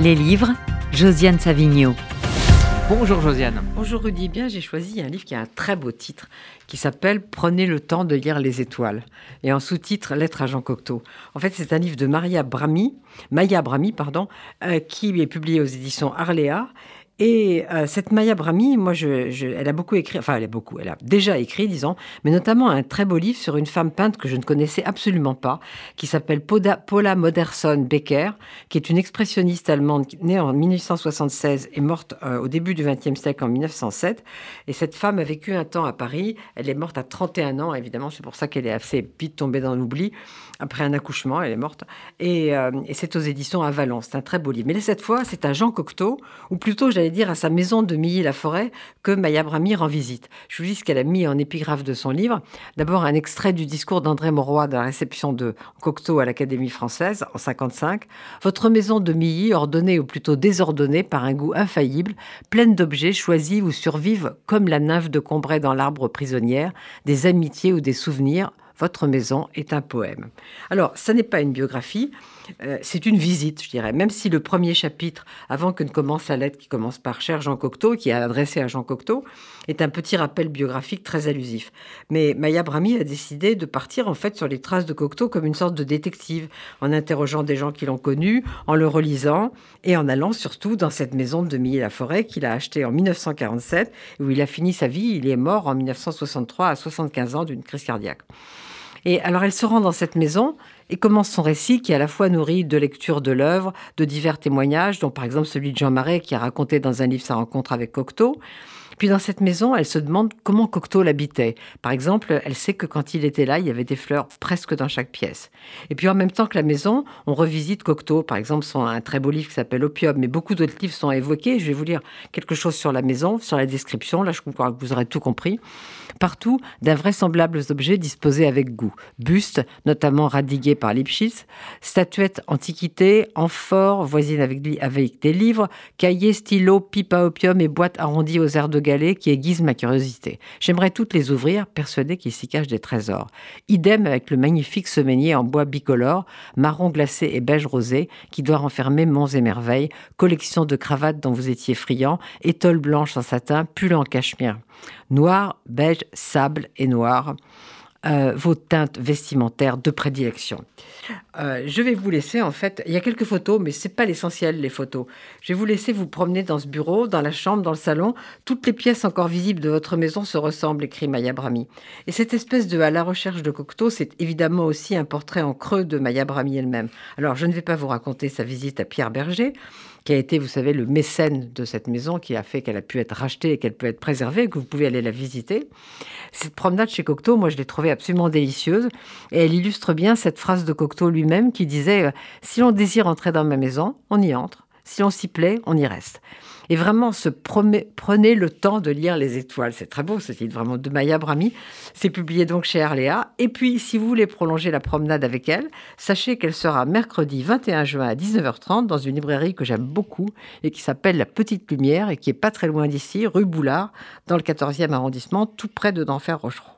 Les livres, Josiane Savigno. Bonjour Josiane. Bonjour Rudy. Bien, j'ai choisi un livre qui a un très beau titre qui s'appelle Prenez le temps de lire les étoiles et en sous-titre Lettre à Jean Cocteau. En fait, c'est un livre de Maria Brami, Maya Brami, pardon, euh, qui est publié aux éditions Arléa et euh, cette Maya Brahmi, moi, je, elle a beaucoup écrit, enfin, elle a beaucoup, elle a déjà écrit, disons, mais notamment un très beau livre sur une femme peinte que je ne connaissais absolument pas, qui s'appelle Paula Moderson Becker, qui est une expressionniste allemande née en 1876 et morte euh, au début du XXe siècle en 1907. Et cette femme a vécu un temps à Paris. Elle est morte à 31 ans, évidemment, c'est pour ça qu'elle est assez vite tombée dans l'oubli. Après un accouchement, elle est morte. Et, euh, c'est aux éditions à Valence. C'est un très beau livre. Mais cette fois, c'est à Jean Cocteau, ou plutôt, j'allais dire, à sa maison de Milly-la-Forêt que Maya Brami rend visite. Je vous dis ce qu'elle a mis en épigraphe de son livre. D'abord, un extrait du discours d'André Mauroy de la réception de Cocteau à l'Académie française en 55. Votre maison de Milly, ordonnée ou plutôt désordonnée par un goût infaillible, pleine d'objets choisis où survivent, comme la nymphe de Combray dans l'arbre prisonnière, des amitiés ou des souvenirs votre maison est un poème. Alors, ça n'est pas une biographie, euh, c'est une visite, je dirais. Même si le premier chapitre, avant que ne commence la lettre qui commence par Cher Jean Cocteau, qui est adressé à Jean Cocteau, est un petit rappel biographique très allusif. Mais Maya Brami a décidé de partir en fait sur les traces de Cocteau comme une sorte de détective, en interrogeant des gens qui l'ont connu, en le relisant et en allant surtout dans cette maison de Milly-la-Forêt qu'il a achetée en 1947, où il a fini sa vie. Il est mort en 1963 à 75 ans d'une crise cardiaque. Et alors elle se rend dans cette maison et commence son récit qui est à la fois nourri de lectures de l'œuvre, de divers témoignages, dont par exemple celui de Jean Marais qui a raconté dans un livre sa rencontre avec Cocteau. Puis dans cette maison, elle se demande comment Cocteau l'habitait. Par exemple, elle sait que quand il était là, il y avait des fleurs presque dans chaque pièce. Et puis en même temps que la maison, on revisite Cocteau. Par exemple, son, un très beau livre qui s'appelle Opium, mais beaucoup d'autres livres sont évoqués. Je vais vous lire quelque chose sur la maison, sur la description. Là, je crois que vous aurez tout compris. Partout, d'invraisemblables objets disposés avec goût. Bustes, notamment radigués par Lipschitz, statuettes antiquités, amphores voisines avec, des livres, cahiers, stylos, pipes à opium et boîtes arrondies aux airs de qui aiguise ma curiosité. J'aimerais toutes les ouvrir, persuadé qu'il s'y cache des trésors. Idem avec le magnifique semainier en bois bicolore, marron glacé et beige rosé, qui doit renfermer monts et merveilles, collection de cravates dont vous étiez friand, étoiles blanches en satin, pull en cachemire. Noir, beige, sable et noir. Euh, vos teintes vestimentaires de prédilection. Euh, je vais vous laisser, en fait, il y a quelques photos, mais ce n'est pas l'essentiel, les photos. Je vais vous laisser vous promener dans ce bureau, dans la chambre, dans le salon. Toutes les pièces encore visibles de votre maison se ressemblent, écrit Maya Brami. Et cette espèce de à la recherche de Cocteau, c'est évidemment aussi un portrait en creux de Maya Brami elle-même. Alors, je ne vais pas vous raconter sa visite à Pierre Berger, qui a été, vous savez, le mécène de cette maison, qui a fait qu'elle a pu être rachetée et qu'elle peut être préservée, que vous pouvez aller la visiter. Cette promenade chez Cocteau, moi, je l'ai trouvée absolument délicieuse. Et elle illustre bien cette phrase de Cocteau lui-même qui disait euh, Si l'on désire entrer dans ma maison, on y entre. Si on s'y plaît, on y reste. Et vraiment, se prenez le temps de lire Les Étoiles. C'est très beau ce titre, vraiment, de Maya Brami. C'est publié donc chez Arléa. Et puis, si vous voulez prolonger la promenade avec elle, sachez qu'elle sera mercredi 21 juin à 19h30 dans une librairie que j'aime beaucoup et qui s'appelle La Petite Lumière et qui est pas très loin d'ici, rue Boulard, dans le 14e arrondissement, tout près de d'Enfer Rochereau.